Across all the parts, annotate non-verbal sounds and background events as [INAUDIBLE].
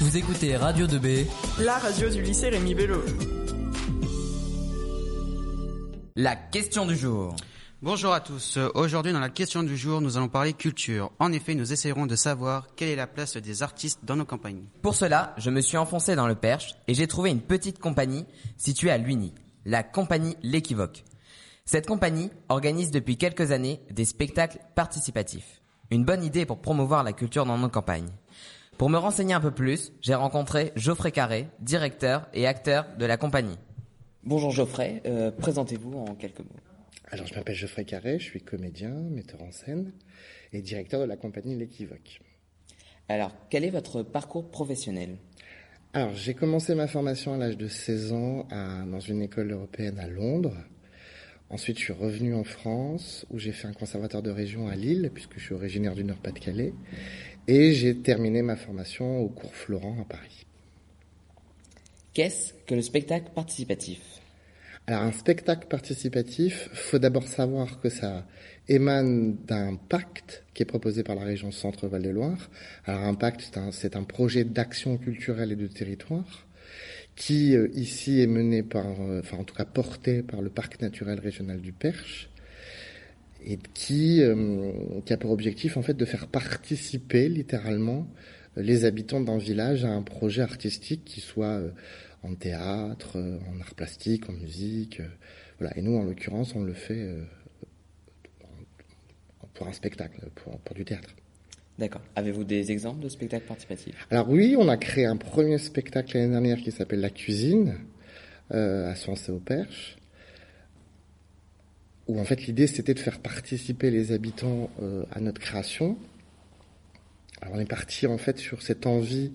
Vous écoutez Radio 2B, la radio du lycée Rémi Bello. La question du jour. Bonjour à tous. Aujourd'hui, dans la question du jour, nous allons parler culture. En effet, nous essayerons de savoir quelle est la place des artistes dans nos campagnes. Pour cela, je me suis enfoncé dans le Perche et j'ai trouvé une petite compagnie située à Luigny, la compagnie L'Équivoque. Cette compagnie organise depuis quelques années des spectacles participatifs. Une bonne idée pour promouvoir la culture dans nos campagnes. Pour me renseigner un peu plus, j'ai rencontré Geoffrey Carré, directeur et acteur de la compagnie. Bonjour Geoffrey, euh, présentez-vous en quelques mots. Alors je m'appelle Geoffrey Carré, je suis comédien, metteur en scène et directeur de la compagnie L'Équivoque. Alors, quel est votre parcours professionnel? Alors j'ai commencé ma formation à l'âge de 16 ans dans une école européenne à Londres. Ensuite, je suis revenu en France où j'ai fait un conservatoire de région à Lille, puisque je suis originaire du Nord-Pas-de-Calais. Et j'ai terminé ma formation au cours Florent à Paris. Qu'est-ce que le spectacle participatif? Alors un spectacle participatif, faut d'abord savoir que ça émane d'un pacte qui est proposé par la région Centre-Val de Loire. Alors un pacte, c'est un, projet d'action culturelle et de territoire qui euh, ici est mené par, euh, enfin en tout cas porté par le parc naturel régional du Perche et qui, euh, qui a pour objectif en fait de faire participer littéralement les habitants d'un village à un projet artistique qui soit en théâtre, en art plastique, en musique. voilà. Et nous, en l'occurrence, on le fait pour un spectacle, pour, pour du théâtre. D'accord. Avez-vous des exemples de spectacles participatifs? Alors oui, on a créé un premier spectacle l'année dernière qui s'appelle La Cuisine euh, à Swansea au Perche, où en fait l'idée c'était de faire participer les habitants euh, à notre création. Alors on est parti en fait sur cette envie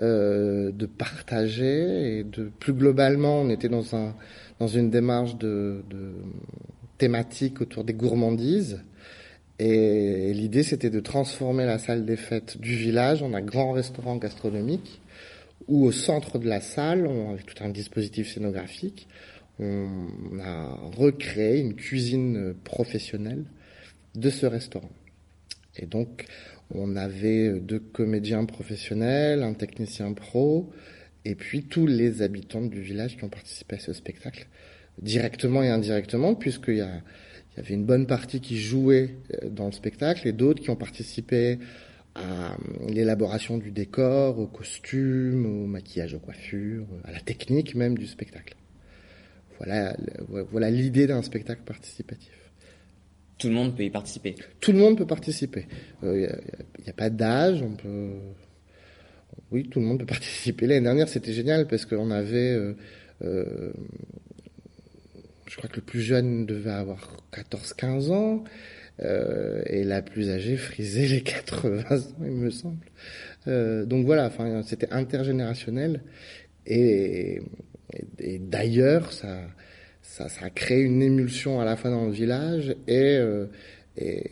euh, de partager et de plus globalement on était dans un dans une démarche de, thématique autour des gourmandises et l'idée, c'était de transformer la salle des fêtes du village en un grand restaurant gastronomique où au centre de la salle, avec tout un dispositif scénographique, on a recréé une cuisine professionnelle de ce restaurant. Et donc, on avait deux comédiens professionnels, un technicien pro, et puis tous les habitants du village qui ont participé à ce spectacle, directement et indirectement, puisqu'il y y avait une bonne partie qui jouait euh, dans le spectacle et d'autres qui ont participé à euh, l'élaboration du décor, au costume, au maquillage, aux coiffures, à la technique même du spectacle. Voilà, voilà l'idée d'un spectacle participatif. Tout le monde peut y participer. Tout le monde peut participer. Il euh, n'y a, pas d'âge, on peut. Oui, tout le monde peut [LAUGHS] participer. L'année dernière, c'était génial parce qu'on avait je crois que le plus jeune devait avoir 14-15 ans, euh, et la plus âgée frisait les [LAUGHS] 80 ans, il me semble. Euh, donc voilà, enfin, c'était intergénérationnel, et, et, d'ailleurs, ça, ça, ça, a créé une émulsion à la fois dans le village et, euh, et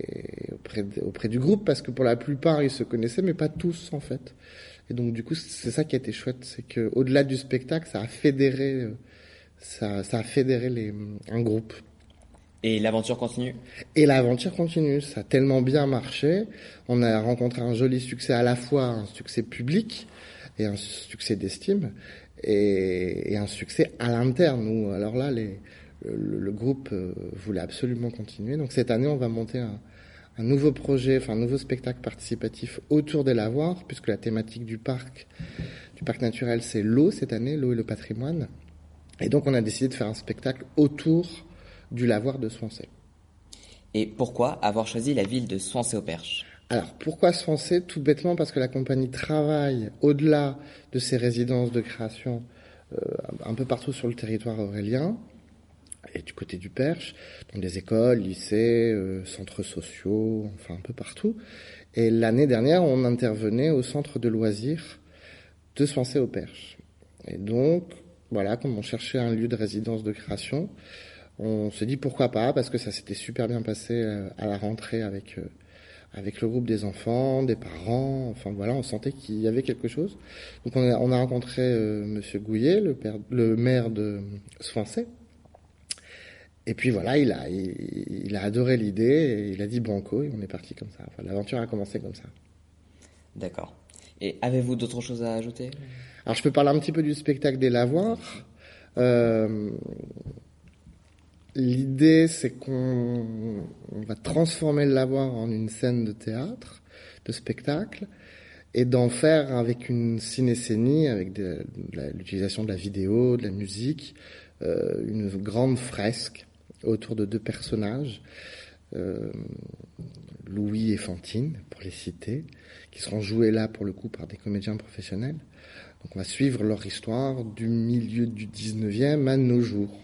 auprès, auprès du groupe, parce que pour la plupart, ils se connaissaient, mais pas tous en fait. Et donc du coup, c'est ça qui a été chouette, c'est que au-delà du spectacle, ça a fédéré euh, ça, ça a fédéré les, un groupe. Et l'aventure continue? Et l'aventure continue. Ça a tellement bien marché. On a rencontré un joli succès à la fois, un succès public et un succès d'estime et, et, un succès à l'interne. alors là, les, le, groupe euh, voulait absolument continuer. Donc cette année, on va monter un, un nouveau projet, enfin un nouveau spectacle participatif autour des lavoirs, puisque la thématique du parc, du parc naturel, c'est l'eau cette année, l'eau et le patrimoine. Et donc on a décidé de faire un spectacle autour du lavoir de Swansea. Et pourquoi avoir choisi la ville de Swansea-au-Perche alors pourquoi Swansea Tout bêtement parce que la compagnie travaille au-delà de ses résidences de création euh, un peu partout sur le territoire aurélien et du côté du Perche, dans des écoles, lycées, euh, centres sociaux, enfin un peu partout. Et l'année dernière, on intervenait au centre de loisirs de Swansea au Perche. Et donc, voilà, comme on cherchait un lieu de résidence de création, on se dit pourquoi pas, parce que ça s'était super bien passé euh, à la rentrée avec avec le groupe des enfants, des parents, enfin voilà, on sentait qu'il y avait quelque chose. Donc on a, on a rencontré euh, Monsieur Gouillet, le, père, le maire de Swansea. Et puis voilà, il a, il, a adoré l'idée et il a dit banco et on est parti comme ça. Enfin, l'aventure a commencé comme ça. D'accord. Et avez-vous d'autres choses à ajouter? Alors je peux parler un petit peu du spectacle des lavoirs. Euh, L'idée, c'est qu'on on va transformer le lavoir en une scène de théâtre, de spectacle, et d'en faire avec une cinécénie, avec l'utilisation de la vidéo, de la musique, euh, une grande fresque autour de deux personnages, euh, Louis et Fantine, pour les citer, qui seront joués là pour le coup par des comédiens professionnels. Donc on va suivre leur histoire du milieu du 19e à nos jours.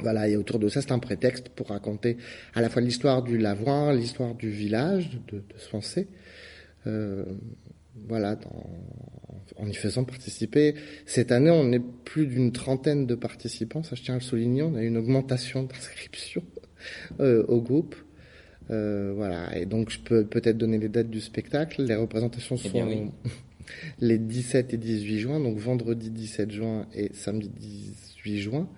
Voilà, et autour de ça, c'est un prétexte pour raconter à la fois l'histoire du lavoir, l'histoire du village de, de Swansea. Euh, voilà, dans- en y faisant participer. Cette année, on est plus d'une trentaine de participants, ça je tiens à le souligner. On a eu une augmentation d'inscription euh, au groupe. Euh, voilà, et donc je peux peut-être donner les dates du spectacle. Les représentations Eh sont bien, oui. [LAUGHS] les 17 et 18 juin, donc vendredi 17 juin et samedi 18 juin.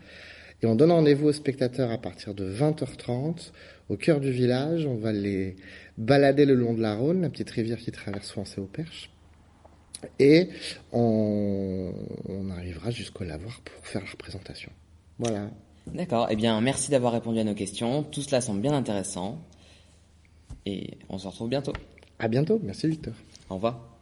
Et on donne rendez-vous aux spectateurs à partir de 20h30 au cœur du village. On va les balader le long de la Rhône, la petite rivière qui traverse Swansea au Perche. Et on, on arrivera jusqu'au lavoir pour faire la représentation. Voilà. D'accord. Eh bien, merci d'avoir répondu à nos questions. Tout cela semble bien intéressant. Et on se retrouve bientôt. À bientôt. Merci Victor. Au revoir.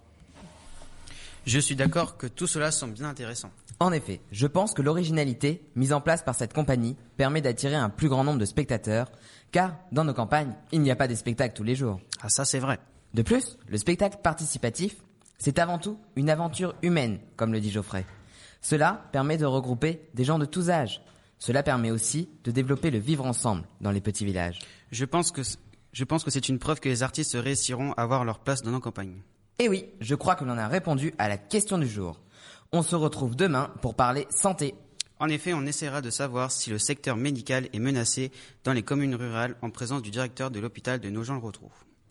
Je suis d'accord que tout cela semble bien intéressant. En effet, je pense que l'originalité mise en place par cette compagnie permet d'attirer un plus grand nombre de spectateurs, car dans nos campagnes, il n'y a pas des spectacles tous les jours. Ah ça c'est vrai. De plus, le spectacle participatif, c'est avant tout une aventure humaine, comme le dit Geoffrey. Cela permet de regrouper des gens de tous âges. Cela permet aussi de développer le vivre ensemble dans les petits villages. Je pense que je pense que c'est une preuve que les artistes réussiront à avoir leur place dans nos campagnes. Et oui, je crois que l'on a répondu à la question du jour. On se retrouve demain pour parler santé. En effet, on essaiera de savoir si le secteur médical est menacé dans les communes rurales en présence du directeur de l'hôpital de Nogent-le-Rotrou.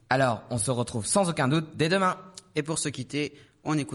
Alors, on se retrouve sans aucun doute dès demain. Et pour se quitter, on écoute